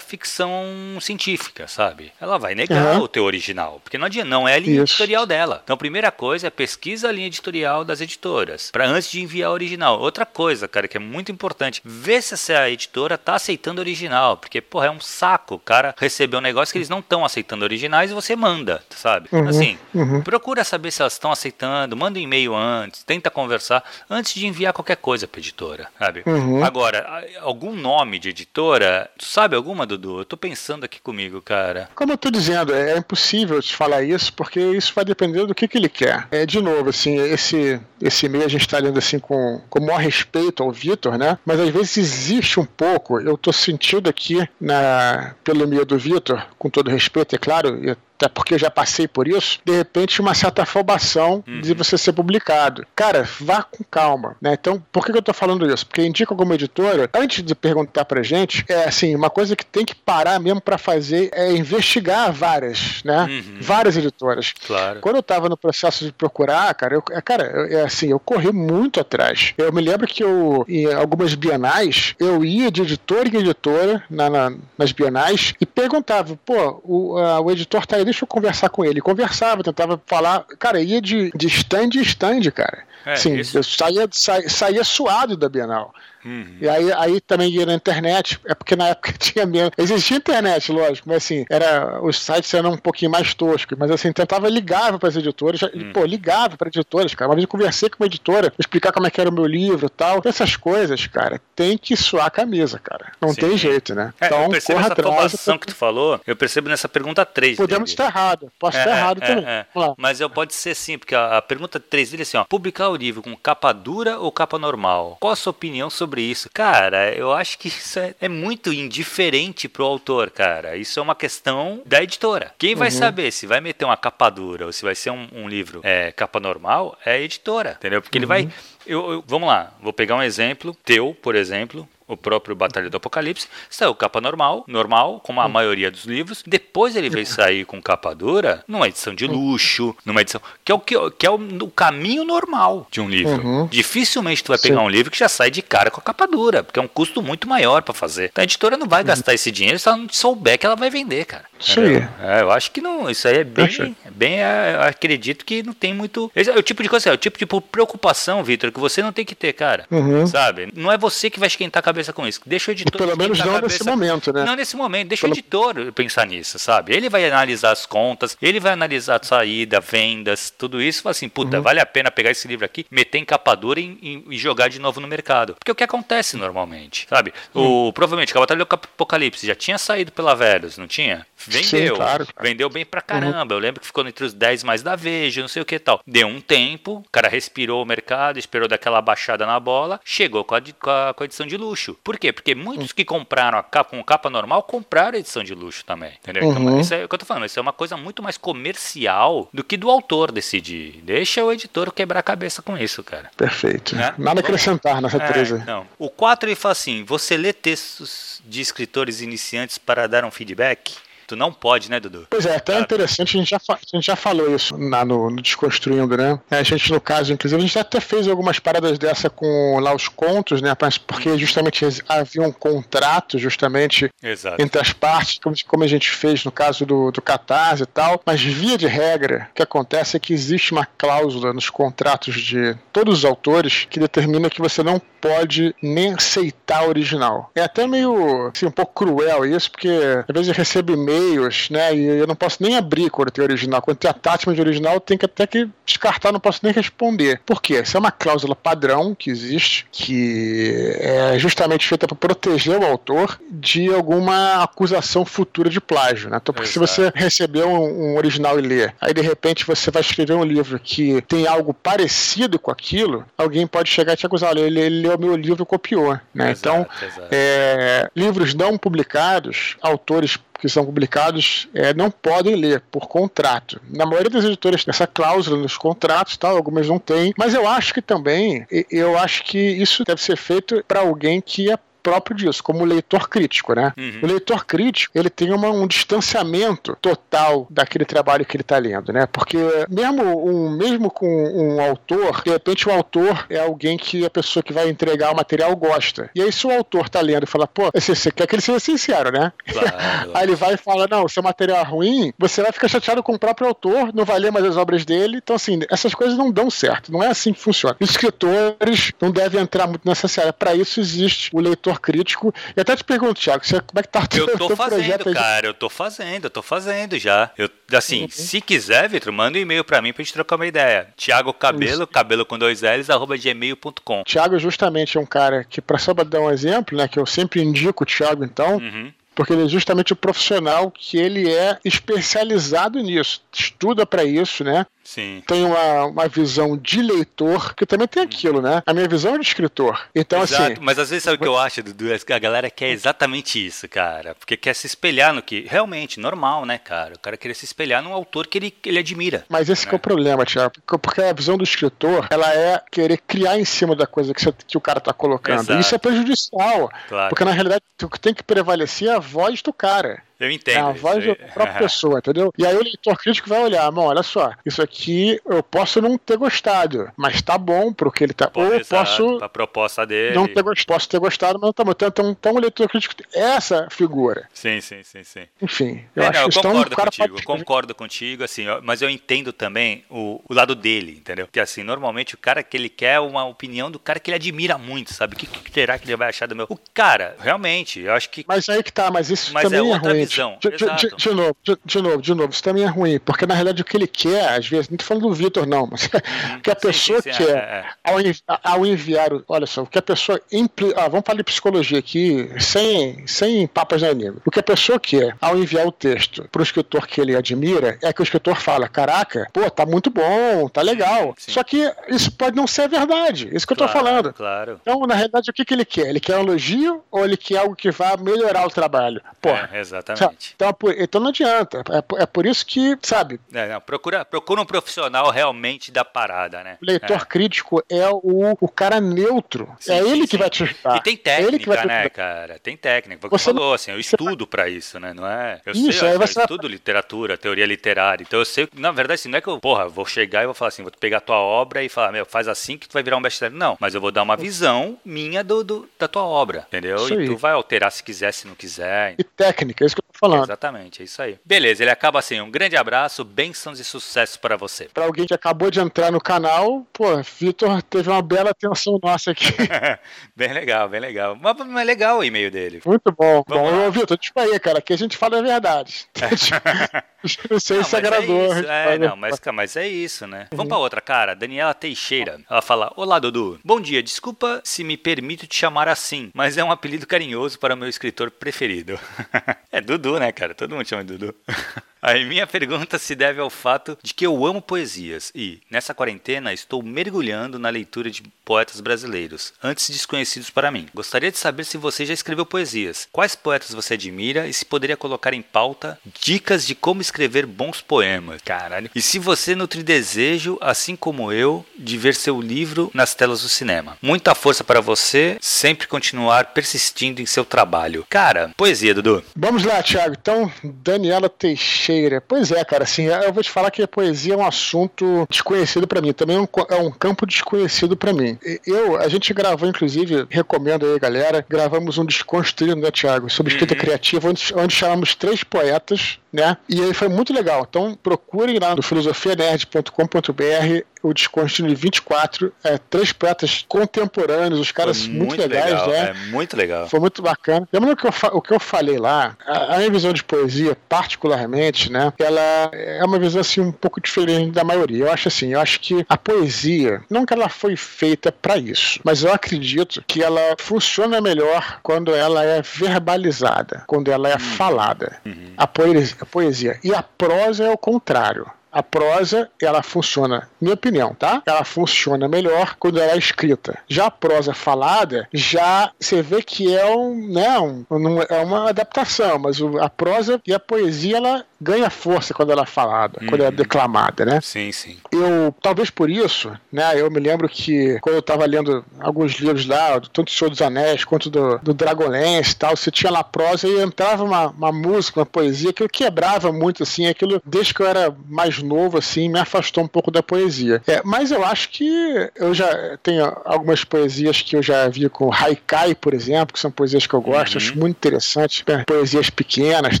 ficção científica, sabe? Ela vai negar uhum. o teu original, porque não adianta, não é a linha Isso. editorial dela. Então, a primeira coisa é pesquisa a linha editorial das editoras, para antes de enviar o original. Outra coisa, cara, que é muito importante, ver se essa editora editora tá aceitando original, porque, porra, é um saco o cara receber um negócio que eles não estão aceitando originais e você manda, sabe? Uhum, assim, uhum. procura saber se elas estão aceitando, manda um e-mail antes, tenta conversar antes de enviar qualquer coisa pra editora, sabe? Uhum. Agora, algum nome de editora, tu sabe alguma, Dudu? Eu tô pensando aqui comigo, cara. Como eu tô dizendo, é impossível te falar isso, porque isso vai depender do que, que ele quer. É, de novo, assim, esse, esse e-mail a gente tá lendo assim com, com o maior respeito ao Vitor, né? Mas às vezes existe um pouco pouco, eu tô sentindo aqui, na, pelo meio do Vitor, com todo respeito, é claro, até porque eu já passei por isso, de repente uma certa afobação uhum. de você ser publicado. Cara, vá com calma, né? Então, por que, eu tô falando isso? Porque indica alguma editora, antes de perguntar pra gente, é assim, uma coisa que tem que parar mesmo para fazer é investigar várias, né? Uhum. Várias editoras. Claro. Quando eu tava no processo de procurar, cara, eu, é, cara, eu, é assim, eu corri muito atrás. Eu me lembro que eu, em algumas bienais, eu ia de editora em editora na, na, nas bienais e perguntava, pô, o, a, o editor tá aí deixa eu conversar com ele. Conversava, tentava falar. Cara, ia de, de stand em stand, cara. É, Sim, eu saía, saía, saía suado da Bienal. Uhum. E aí, aí também ia na internet, é porque na época tinha menos. Existia internet, lógico, mas assim, era, os sites eram um pouquinho mais toscos, mas assim, tentava ligar para as editoras, uhum. pô, ligava para editoras, cara. Uma vez eu conversei com uma editora, explicar como é que era o meu livro e tal. Essas coisas, cara, tem que suar a camisa, cara. Não Sim. tem jeito, né? É, então, eu percebo corra essa atrás. que tu falou, eu percebo nessa pergunta 3. Podemos estar errado, posso é, estar é, errado é, também. É. Mas eu pode ser sim, porque a, a pergunta 3 dele é assim, ó, publicar o livro com capa dura ou capa normal? Qual a sua opinião sobre isso? Cara, eu acho que isso é, é muito indiferente pro autor, cara. Isso é uma questão da editora. Quem vai uhum. saber se vai meter uma capa dura ou se vai ser um, um livro é, capa normal é a editora, entendeu? Porque uhum. ele vai eu, eu, vamos lá, vou pegar um exemplo teu, por exemplo, o próprio Batalha do Apocalipse, saiu capa normal, normal, como a hum. maioria dos livros. Depois ele veio sair com capa dura, numa edição de luxo, numa edição. Que é o, que, que é o, o caminho normal de um livro. Uhum. Dificilmente tu vai pegar Sim. um livro que já sai de cara com a capa dura, porque é um custo muito maior para fazer. Então a editora não vai uhum. gastar esse dinheiro se ela não souber que ela vai vender, cara. Isso aí. É, eu acho que não. Isso aí é bem. bem é, acredito que não tem muito. Esse é o tipo de coisa, é o tipo de preocupação, Vitor, que você não tem que ter, cara. Uhum. Sabe? Não é você que vai esquentar a cabeça com isso. Deixa o editor. Pelo menos não nesse momento, né? Não nesse momento. Deixa Pelo... o editor pensar nisso, sabe? Ele vai analisar as contas, ele vai analisar a saída, vendas, tudo isso. Fala assim, puta, uhum. vale a pena pegar esse livro aqui, meter em capa dura e, e, jogar de novo no mercado. Porque o que acontece normalmente, sabe? Uhum. O, provavelmente, a Batalha do Apocalipse já tinha saído pela Velos, não tinha? Vendeu. Sim, claro, Vendeu bem pra caramba. Uhum. Eu lembro que ficou entre os 10 mais da Veja, não sei o que tal. Deu um tempo, o cara respirou o mercado, esperou daquela baixada na bola, chegou com a, com a, com a edição de luxo. Por quê? Porque muitos que compraram a capa com capa normal compraram a edição de luxo também. Entendeu? Então, uhum. Então, isso é o que eu tô falando. Isso é uma coisa muito mais comercial do que do autor decidir. Deixa o editor quebrar a cabeça com isso, cara. Defeito. Né? Nada a acrescentar nessa é, Não. O 4 ele fala assim: você lê textos de escritores iniciantes para dar um feedback? Tu não pode, né, Dudu? Pois é, até interessante, a gente, já, a gente já falou isso lá no, no Desconstruindo, né? A gente, no caso, inclusive, a gente até fez algumas paradas dessa com lá os contos, né? Porque justamente havia um contrato, justamente, Exato. entre as partes, como, como a gente fez no caso do, do Catarse e tal. Mas, via de regra, o que acontece é que existe uma cláusula nos contratos de todos os autores que determina que você não pode nem aceitar o original. É até meio, assim, um pouco cruel isso, porque às vezes eu recebo e-mails, né, e eu não posso nem abrir quando tem original. Quando tem attachment de original, eu tenho que até que descartar, não posso nem responder. Por quê? Isso é uma cláusula padrão que existe, que é justamente feita para proteger o autor de alguma acusação futura de plágio, né? Então, porque se você recebeu um, um original e lê, aí de repente você vai escrever um livro que tem algo parecido com aquilo, alguém pode chegar e te acusar, olha, ele, ele leu o meu livro e copiou, né? Exato, então, exato. É, livros não publicados, autores que são publicados é, não podem ler por contrato. Na maioria das editoras tem essa cláusula nos contratos, tal, algumas não têm, mas eu acho que também, eu acho que isso deve ser feito para alguém que é próprio disso, como leitor crítico, né? Uhum. O leitor crítico, ele tem uma, um distanciamento total daquele trabalho que ele está lendo, né? Porque mesmo, um, mesmo com um autor, de repente o autor é alguém que a pessoa que vai entregar o material gosta. E aí se o autor está lendo e fala, pô, você, você quer que ele seja sincero, né? Claro. aí ele vai e fala, não, seu material é ruim, você vai ficar chateado com o próprio autor, não vai ler mais as obras dele. Então, assim, essas coisas não dão certo. Não é assim que funciona. Os escritores não devem entrar muito nessa série. Para isso existe o leitor crítico. E até te pergunto, Thiago, você, como é que tá teu, Eu tô teu fazendo, cara, eu tô fazendo, eu tô fazendo já. Eu, assim, uhum. se quiser, Vitor, manda um e-mail pra mim pra gente trocar uma ideia. Thiago Cabelo, Isso. cabelo com dois L's, arroba gmail.com. Thiago justamente é um cara que, pra só dar um exemplo, né, que eu sempre indico o Thiago, então, uhum porque ele é justamente o profissional que ele é especializado nisso, estuda para isso, né? Sim. Tem uma, uma visão de leitor, que também tem aquilo, né? A minha visão é de escritor. Então, Exato, assim. Mas às vezes sabe o que eu acho, Dudu? É a galera quer exatamente isso, cara. Porque quer se espelhar no que. Realmente, normal, né, cara? O cara querer se espelhar num autor que ele, que ele admira. Mas esse né? é o problema, Tiago. Porque a visão do escritor, ela é querer criar em cima da coisa que, você, que o cara tá colocando. Exato. E isso é prejudicial. Claro. Porque na realidade, o que tem que prevalecer é a voz do cara. Eu entendo. É a voz da própria pessoa, entendeu? E aí o leitor crítico vai olhar, mano, olha só, isso aqui eu posso não ter gostado, mas tá bom pro que ele tá. Pô, Ou eu posso. A proposta dele. Não ter, posso ter gostado, mas não tá bom. Então, então, então o leitor crítico essa figura. Sim, sim, sim, sim. Enfim, eu é, acho não, eu concordo contigo, pode... concordo contigo, assim, mas eu entendo também o, o lado dele, entendeu? Que assim, normalmente o cara que ele quer uma opinião do cara que ele admira muito, sabe? O que, que será que ele vai achar do meu? O cara, realmente, eu acho que. Mas aí que tá, mas isso mas também é, outra é ruim. Visão. De, de, de, novo, de, novo, de novo, isso também é ruim, porque na realidade o que ele quer, às vezes, não tô falando do Vitor, não, mas o que a pessoa sim, sim, quer, é, é. Ao, ao, enviar, olha só, o que a pessoa. Impli, ah, vamos falar de psicologia aqui, sem, sem papas na língua. O que a pessoa quer, ao enviar o texto para o escritor que ele admira, é que o escritor fala: caraca, pô, tá muito bom, tá legal. Sim. Só que isso pode não ser verdade, isso que claro, eu tô falando. Claro. Então, na realidade, o que, que ele quer? Ele quer um elogio ou ele quer algo que vá melhorar o trabalho? Pô, é, exatamente. Então, então não adianta. É, é por isso que, sabe. É, não, procura, procura um profissional realmente da parada, né? O leitor é. crítico é o, o cara neutro. Sim, é ele sim, que vai te ajudar. E tem técnica, é né, cara? Tem técnica. Você, você falou, assim, eu estudo vai... para isso, né? Não é? Eu isso, sei, eu, eu estudo literatura, teoria literária. Então eu sei, na verdade, assim, não é que eu, porra, vou chegar e vou falar assim, vou pegar a tua obra e falar, meu, faz assim que tu vai virar um best-seller. Não, mas eu vou dar uma visão minha do, do da tua obra, entendeu? E tu vai alterar se quiser, se não quiser. E técnica, é isso que falando. Exatamente, é isso aí. Beleza, ele acaba assim, um grande abraço, bênçãos e sucesso para você. Para alguém que acabou de entrar no canal, pô, Vitor teve uma bela atenção nossa aqui. bem legal, bem legal. Mas, mas legal o e-mail dele. Muito bom. Vamos bom, Vitor, tipo aí, cara, que a gente fala a verdade. não sei não, se agradou. É, é não, mas, mas é isso, né? Uhum. Vamos pra outra, cara. Daniela Teixeira. Ela fala: Olá, Dudu. Bom dia, desculpa se me permito te chamar assim, mas é um apelido carinhoso para o meu escritor preferido. é Dudu, né, cara? Todo mundo chama de Dudu. A minha pergunta se deve ao fato de que eu amo poesias e, nessa quarentena, estou mergulhando na leitura de poetas brasileiros, antes desconhecidos para mim. Gostaria de saber se você já escreveu poesias. Quais poetas você admira e se poderia colocar em pauta dicas de como escrever bons poemas. Caralho. E se você nutre desejo, assim como eu, de ver seu livro nas telas do cinema. Muita força para você sempre continuar persistindo em seu trabalho. Cara, poesia, Dudu. Vamos lá, Thiago. Então, Daniela Teixeira. Pois é, cara, assim, eu vou te falar que a poesia é um assunto desconhecido para mim. Também é um, é um campo desconhecido para mim. Eu, a gente gravou, inclusive, recomendo aí, galera, gravamos um Desconstruindo, né, Thiago? Sobre escrita uhum. criativa, onde, onde chamamos três poetas, né? E aí foi muito legal. Então, procurem lá no filosofianerd.com.br o Desconstruindo 24, é, três poetas contemporâneos, os caras muito, muito, legais, legal, né? É muito legal. Foi muito bacana. Lembra o que eu, o que eu falei lá? A, a minha visão de poesia, particularmente, né? Ela é uma visão assim um pouco diferente da maioria. Eu acho assim, eu acho que a poesia, não que ela foi feita para isso, mas eu acredito que ela funciona melhor quando ela é verbalizada, quando ela é uhum. falada. Uhum. A, poesia, poesia. E a prosa é o contrário. A prosa, ela funciona, minha opinião, tá? Ela funciona melhor quando ela é escrita. Já a prosa falada, já você vê que é um, né, um, um é uma adaptação, mas a prosa e a poesia, ela ganha força quando ela é falada, uhum. quando ela é declamada, né? Sim, sim. Eu, talvez por isso, né, eu me lembro que quando eu estava lendo alguns livros lá, tanto do Senhor dos Anéis quanto do, do Dragonlance e tal, você tinha lá prosa e entrava uma, uma música, uma poesia, que eu quebrava muito, assim, aquilo, desde que eu era mais novo, assim, me afastou um pouco da poesia. É, mas eu acho que eu já tenho algumas poesias que eu já vi com Haikai, por exemplo, que são poesias que eu gosto, uhum. acho muito interessante, né? poesias pequenas e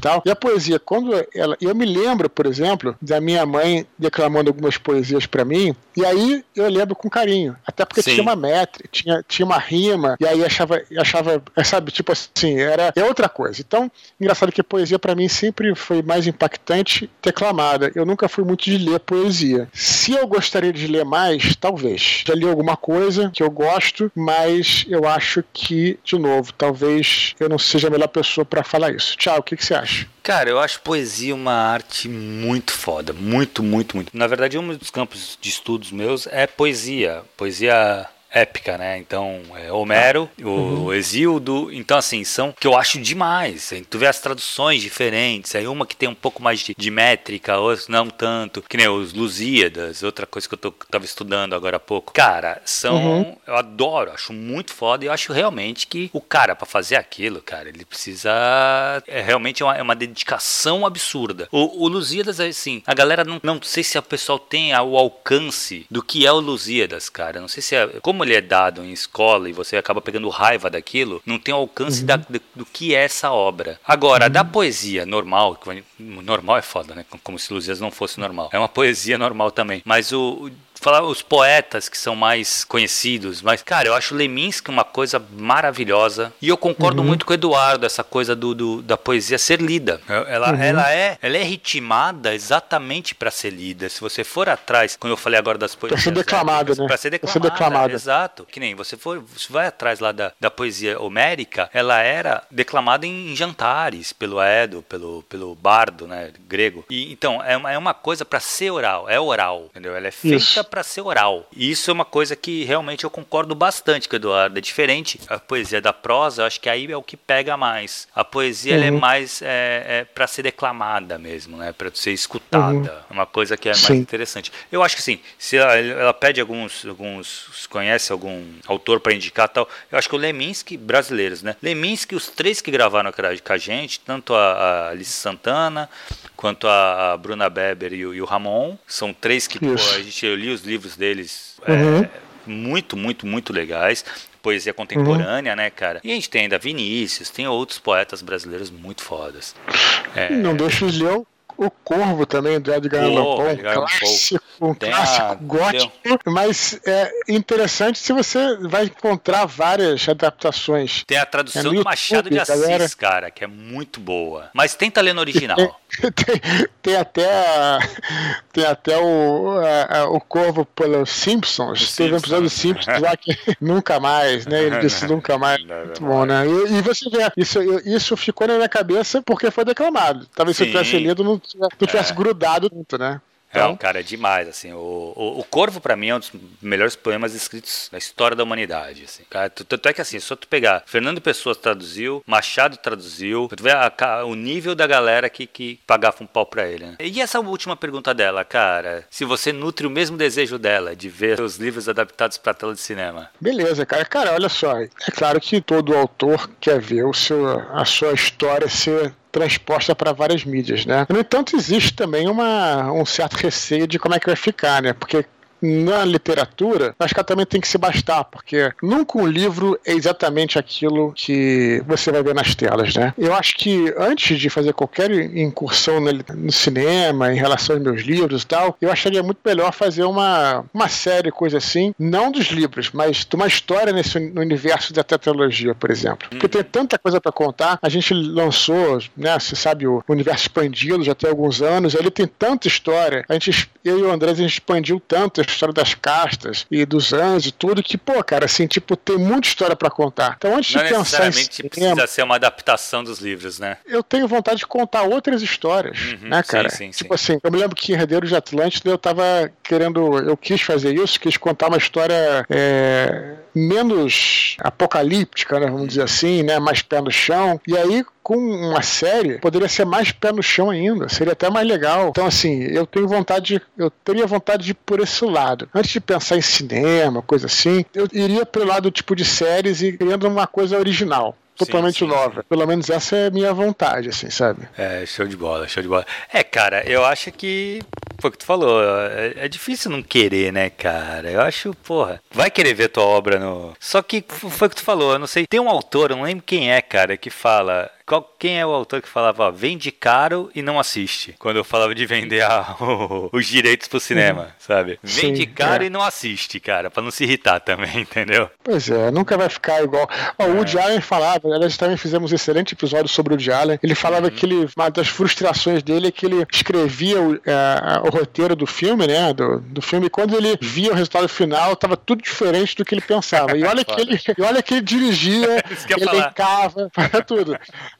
tal. E a poesia, quando ela ela. Eu me lembro, por exemplo, da minha mãe declamando algumas poesias para mim, e aí eu lembro com carinho. Até porque Sim. tinha uma métrica, tinha, tinha uma rima, e aí achava, achava, sabe, tipo assim, era é outra coisa. Então, engraçado que a poesia para mim sempre foi mais impactante declamada. Eu nunca fui muito de ler poesia. Se eu gostaria de ler mais, talvez. Já li alguma coisa que eu gosto, mas eu acho que, de novo, talvez eu não seja a melhor pessoa para falar isso. Tchau, o que, que você acha? Cara, eu acho poesia uma arte muito foda. Muito, muito, muito. Na verdade, um dos campos de estudos meus é poesia. Poesia épica, né? Então, é Homero, o, uhum. Exildo. Então, assim, são que eu acho demais. Tu vê as traduções diferentes. Aí uma que tem um pouco mais de, de métrica, outras não tanto. Que nem os Lusíadas, outra coisa que eu tô, tava estudando agora há pouco. Cara, são. Uhum. Eu adoro, acho muito foda. E eu acho realmente que o cara, para fazer aquilo, cara, ele precisa. É realmente uma, é uma dedicação absurda. O, o Lusíadas, assim, a galera não, não sei se o pessoal tem o alcance do que é o Lusíadas, cara. Não sei se é. Como ele é dado em escola e você acaba pegando raiva daquilo, não tem alcance uhum. da, do, do, que é essa obra. Agora, uhum. da poesia normal, normal é foda, né? Como se Luzias não fosse normal. É uma poesia normal também. Mas o falar os poetas que são mais conhecidos, mas, cara, eu acho Leminski uma coisa maravilhosa. E eu concordo uhum. muito com o Eduardo, essa coisa do, do da poesia ser lida. Ela, uhum. ela, é, ela é ritmada exatamente para ser lida. Se você for atrás, como eu falei agora das poesias. Para ser declamada, né? Para ser declamada, declamada. Exato. Que nem você for, você vai atrás lá da, da poesia homérica, ela era declamada em, em jantares, pelo Edo, pelo, pelo bardo, né, grego. E, então, é uma, é uma coisa para ser oral, é oral, entendeu? Ela é feita para ser oral. E isso é uma coisa que realmente eu concordo bastante com o Eduardo. É diferente a poesia da prosa, eu acho que aí é o que pega mais. A poesia uhum. é mais é, é para ser declamada mesmo, né? Para ser escutada. Uhum. É uma coisa que é mais interessante. Eu acho que sim. Se ela, ela pede alguns, alguns, conhece algum autor para indicar tal, eu acho que o Leminski brasileiros, né? Leminski, os três que gravaram com a gente, tanto a, a Alice Santana quanto a Bruna Beber e o, e o Ramon, são três que pô, a gente eu li os livros deles uhum. é, muito, muito, muito legais. Poesia contemporânea, uhum. né, cara? E a gente tem ainda Vinícius, tem outros poetas brasileiros muito fodas. É... Não deixa de ler o Corvo também, do Edgar Allan Poe, clássico um Tem clássico a... gótico, Deu. mas é interessante se você vai encontrar várias adaptações. Tem a tradução é do Machado de Assis, galera. cara, que é muito boa. Mas tenta ler no original. Tem, tem, tem até tem até o, a, a, o Corvo pelos Simpsons. Teve um episódio dos Simpsons lá que nunca mais, né? Ele disse nunca mais. Muito bom, né? E, e, você vê, isso, isso ficou na minha cabeça porque foi declamado. Talvez Sim. se eu tivesse lido, não, não tivesse é. grudado muito, né? Então... É, cara, é demais, assim. O, o, o Corvo, para mim, é um dos melhores poemas escritos na história da humanidade, assim. Cara, tanto é que, assim, só tu pegar Fernando Pessoa traduziu, Machado traduziu, tu vê a, a, o nível da galera que, que pagava um pau pra ele, né? E essa última pergunta dela, cara, se você nutre o mesmo desejo dela de ver os livros adaptados pra tela de cinema? Beleza, cara. Cara, olha só, é claro que todo autor quer ver o seu, a sua história ser transposta para várias mídias, né? No entanto, existe também uma, um certo receio de como é que vai ficar, né? Porque na literatura, acho que também tem que se bastar, porque nunca um livro é exatamente aquilo que você vai ver nas telas, né? Eu acho que antes de fazer qualquer incursão no cinema, em relação aos meus livros e tal, eu acharia muito melhor fazer uma, uma série, coisa assim, não dos livros, mas de uma história nesse no universo da tetralogia, por exemplo. Porque tem tanta coisa para contar, a gente lançou, né, você sabe, o universo expandido já tem alguns anos, ele tem tanta história, a gente, eu e o André, a gente expandiu tanto história das castas e dos anjos e tudo, que, pô, cara, assim, tipo, tem muita história para contar. Então, antes Não de pensar em cinema, precisa ser uma adaptação dos livros, né? Eu tenho vontade de contar outras histórias, uhum, né, cara? Sim, sim, tipo sim. assim, eu me lembro que em Herdeiro de Atlântida eu tava querendo, eu quis fazer isso, quis contar uma história é, menos apocalíptica, né, vamos dizer assim, né, mais pé no chão. E aí, com uma série, poderia ser mais pé no chão ainda, seria até mais legal. Então, assim, eu tenho vontade, eu teria vontade de ir por esse lado. Antes de pensar em cinema, coisa assim, eu iria pelo lado tipo de séries e criando uma coisa original totalmente sim, sim, nova. Pelo menos essa é a minha vontade, assim, sabe? É, show de bola, show de bola. É, cara, eu acho que. Foi o que tu falou. É, é, difícil não querer, né, cara? Eu acho, porra. Vai querer ver tua obra no. Só que foi o que tu falou, eu não sei. Tem um autor, eu não lembro quem é, cara, que fala. Qual, quem é o autor que falava, ó, vende caro e não assiste? Quando eu falava de vender a, o, os direitos pro cinema, uhum. sabe? Vende Sim, caro é. e não assiste, cara, pra não se irritar também, entendeu? Pois é, nunca vai ficar igual. Ó, é. O Woody Allen falava, nós também fizemos um excelente episódio sobre o Woody Allen. Ele falava uhum. que ele, uma das frustrações dele é que ele escrevia o, é, o roteiro do filme, né? Do, do filme, e quando ele via o resultado final, tava tudo diferente do que ele pensava. E olha que ele, olha que ele dirigia, ele elencava, tudo.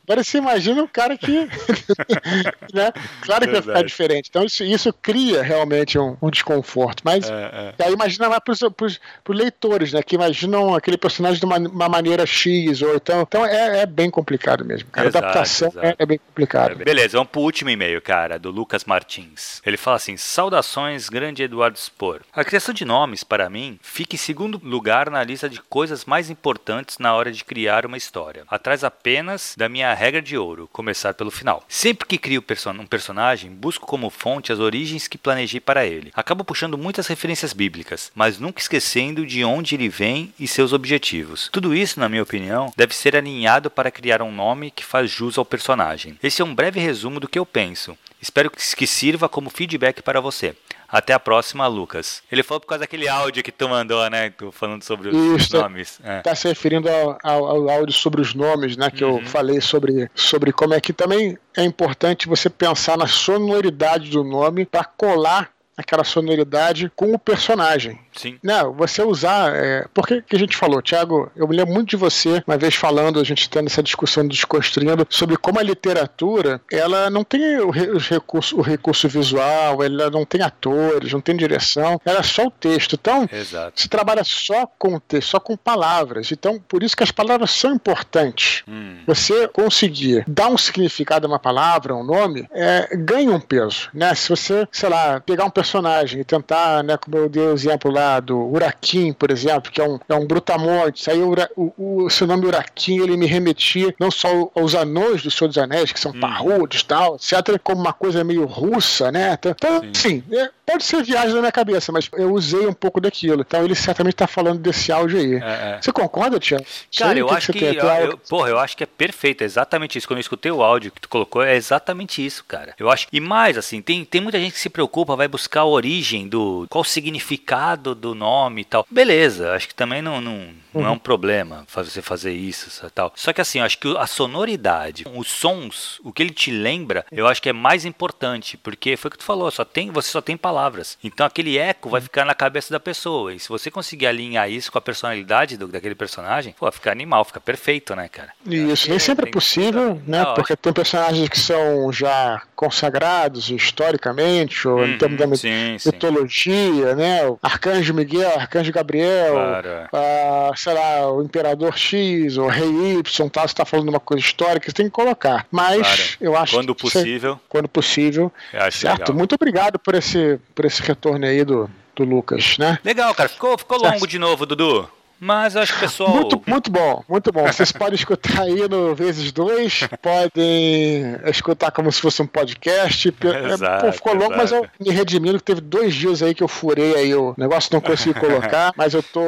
Agora você imagina um cara que. né? Claro que vai ficar diferente. Então isso, isso cria realmente um, um desconforto. Mas é, é. aí imagina lá para os leitores, né? Que imaginam aquele personagem de uma, uma, maneira X, ou então. Então é, é bem complicado mesmo. A adaptação é, é, bem complicado. É, beleza, vamos pro último e-mail, cara, do Lucas Martins. Ele fala assim: Saudações, grande Eduardo Spor. A criação de nomes, para mim, fica em segundo lugar na lista de coisas mais importantes na hora de criar uma história. Atrás apenas da minha regra de ouro, começar pelo final. Sempre que crio um personagem, busco como fonte as origens que planejei para ele. Acabo puxando muitas referências bíblicas, mas nunca esquecendo de onde ele vem e seus objetivos. Tudo isso, na minha opinião, deve ser alinhado para criar um nome que faz jus ao personagem. Esse é um breve resumo do que eu penso. Espero que sirva como feedback para você. Até a próxima, Lucas. Ele falou por causa daquele áudio que tu mandou, né? Tu falando sobre os Isso, nomes. É. Tá se referindo ao, ao, ao, áudio sobre os nomes, né? Que uhum. eu falei sobre, sobre como é que também é importante você pensar na sonoridade do nome para colar aquela sonoridade com o personagem. Sim. Não, você usar. É, por que, que a gente falou, Thiago? Eu me lembro muito de você, uma vez falando, a gente tendo essa discussão desconstruindo, sobre como a literatura ela não tem o, recurso, o recurso visual, ela não tem atores, não tem direção, ela é só o texto. Então, Exato. se trabalha só com texto, só com palavras. Então, por isso que as palavras são importantes. Hum. Você conseguir dar um significado a uma palavra, a um nome, é, ganha um peso. Né? Se você, sei lá, pegar um personagem e tentar, né, como eu dei o exemplo lá, lá do Uraquim, por exemplo, que é um, é um brutamonte. Aí o, o, o seu nome Uraquim ele me remetia não só aos anões do Senhor dos Anéis, que são hum. parrudos e tal, etc., como uma coisa meio russa, né? Então, então sim, é, pode ser viagem na minha cabeça, mas eu usei um pouco daquilo. Então ele certamente está falando desse áudio aí. É, é. Você concorda, Tiago? Cara, eu acho que. que eu, eu, porra, eu acho que é perfeito, é exatamente isso. Quando eu escutei o áudio que tu colocou, é exatamente isso, cara. Eu acho. E mais, assim, tem, tem muita gente que se preocupa, vai buscar a origem do. qual o significado do nome e tal. Beleza, acho que também não, não, não uhum. é um problema você fazer isso e tal. Só que assim, eu acho que a sonoridade, os sons, o que ele te lembra, eu acho que é mais importante, porque foi o que tu falou, só tem, você só tem palavras. Então aquele eco vai uhum. ficar na cabeça da pessoa. E se você conseguir alinhar isso com a personalidade do, daquele personagem, pô, fica animal, fica perfeito, né, cara? Isso, nem sempre é possível, né? Não, porque tem personagens que são já consagrados historicamente, ou uhum, em termos da sim, mitologia, sim. né? O Arcanjo Miguel, Arcanjo Gabriel, claro. É. sei lá, o Imperador X, o Rei Y, tal, você está falando de uma coisa histórica, você tem que colocar. Mas claro. eu acho quando possível. Você, quando possível. certo? Legal. Muito obrigado por esse, por esse retorno aí do, do Lucas, né? Legal, cara. Ficou, ficou longo de novo, Dudu. Mas acho que o pessoal. Muito, muito bom, muito bom. Vocês podem escutar aí no vezes dois, podem escutar como se fosse um podcast. Exato, Pô, ficou exato. longo, mas eu me redimindo que teve dois dias aí que eu furei aí o negócio, não consegui colocar, mas eu tô.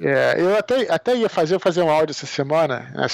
É, eu até, até ia fazer, fazer um áudio essa semana, né,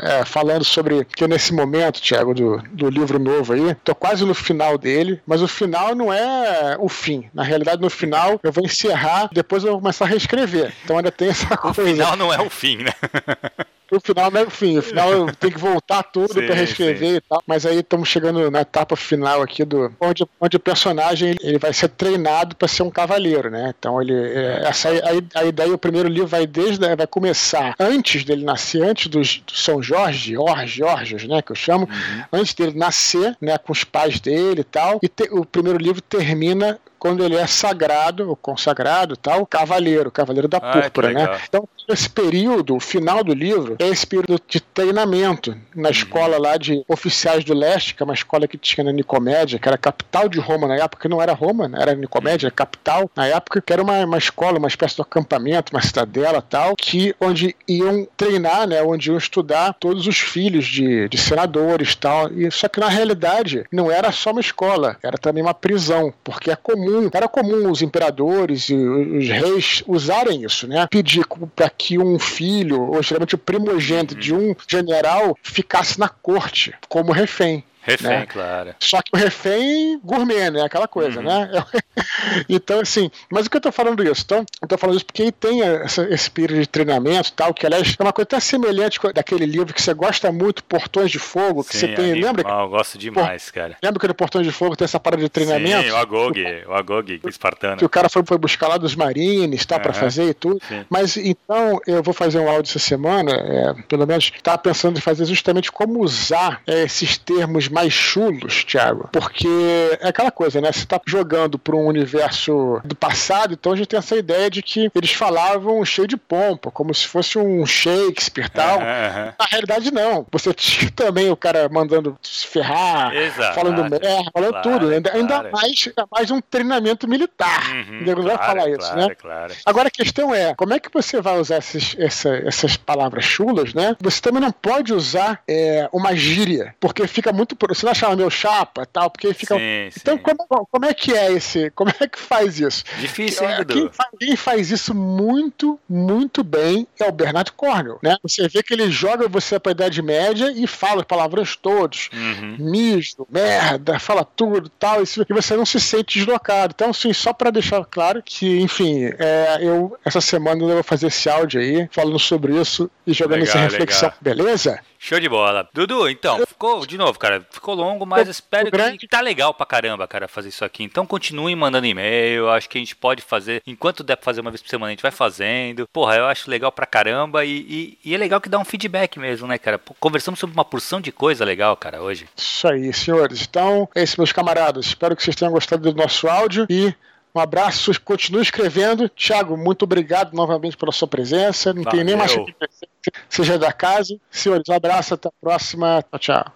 é, falando sobre que nesse momento, Thiago, do, do livro novo aí, tô quase no final dele, mas o final não é o fim. Na realidade, no final eu vou encerrar, depois eu vou começar a reescrever. Então ainda tem essa o final não é o fim, né? o final não é o fim, o final tem que voltar tudo para reescrever sim. e tal. Mas aí estamos chegando na etapa final aqui do onde, onde o personagem ele vai ser treinado para ser um cavaleiro, né? Então ele é, essa a, a ideia o primeiro livro vai desde vai começar antes dele nascer, antes do, do São Jorge, Jorge, Jorge, né, que eu chamo, uhum. antes dele nascer, né, com os pais dele e tal. E te, o primeiro livro termina quando ele é sagrado, ou consagrado, tal, cavaleiro, cavaleiro da púrpura, né? Então, esse período, o final do livro, é esse período de treinamento na uhum. escola lá de oficiais do leste, que é uma escola que tinha na Nicomédia, que era capital de Roma na época, que não era Roma, né? era Nicomédia, capital na época, que era uma, uma escola, uma espécie de acampamento, uma cidadela tal, que onde iam treinar, né? Onde iam estudar todos os filhos de, de senadores tal. E, só que na realidade não era só uma escola, era também uma prisão, porque é comum comum, era comum os imperadores e os reis usarem isso, né? Pedir para que um filho, ou geralmente o primogênito de um general, ficasse na corte como refém. Refém, né? claro. Só que o refém gourmet, né? Aquela coisa, uhum. né? então, assim, mas o que eu tô falando isso? Então, eu tô falando isso porque tem essa, esse período de treinamento tal, que aliás é uma coisa até semelhante daquele livro que você gosta muito, Portões de Fogo, que Sim, você tem. Lembra? Ah, eu gosto demais, cara. Lembra que no Portões de Fogo tem essa parada de treinamento? Sim, o Agog, o, o Agog, o espartano. Que o cara foi, foi buscar lá dos marines, tá, uhum. para fazer e tudo. Sim. Mas então, eu vou fazer um áudio essa semana, é, pelo menos, tava pensando em fazer justamente como usar é, esses termos mais chulos, Thiago, porque é aquela coisa, né? Você está jogando para um universo do passado, então a gente tem essa ideia de que eles falavam cheio de pompa, como se fosse um Shakespeare tal. Uhum. Na realidade, não. Você tinha também o cara mandando se ferrar, Exato. falando merda, falando claro, tudo. Ainda, claro. ainda mais, mais um treinamento militar. Uhum, não vai falar isso, né? Agora a questão é, como é que você vai usar esses, essa, essas palavras chulas, né? Você também não pode usar é, uma gíria, porque fica muito. Você não chama meu chapa tal, porque fica. Sim, então, sim. Como, como é que é esse. Como é que faz isso? Difícil, hein, quem, faz, quem faz isso muito, muito bem é o Bernard Cornwell, né? Você vê que ele joga você pra Idade Média e fala os palavrões todos. Uhum. Mijo, merda, fala tudo tal, isso, e você não se sente deslocado. Então, assim, só para deixar claro que, enfim, é, eu essa semana eu vou fazer esse áudio aí, falando sobre isso e jogando legal, essa reflexão, legal. beleza? Show de bola. Dudu, então, ficou, de novo, cara, ficou longo, mas espero que tá legal pra caramba, cara, fazer isso aqui. Então continue mandando e-mail, acho que a gente pode fazer, enquanto der pra fazer uma vez por semana, a gente vai fazendo. Porra, eu acho legal pra caramba e, e, e é legal que dá um feedback mesmo, né, cara? Conversamos sobre uma porção de coisa legal, cara, hoje. Isso aí, senhores. Então, é isso, meus camaradas. Espero que vocês tenham gostado do nosso áudio e um abraço, continue escrevendo. Tiago, muito obrigado novamente pela sua presença. Não Valeu. tem nem mais que seja da casa. Senhores, um abraço, até a próxima. Tchau, tchau.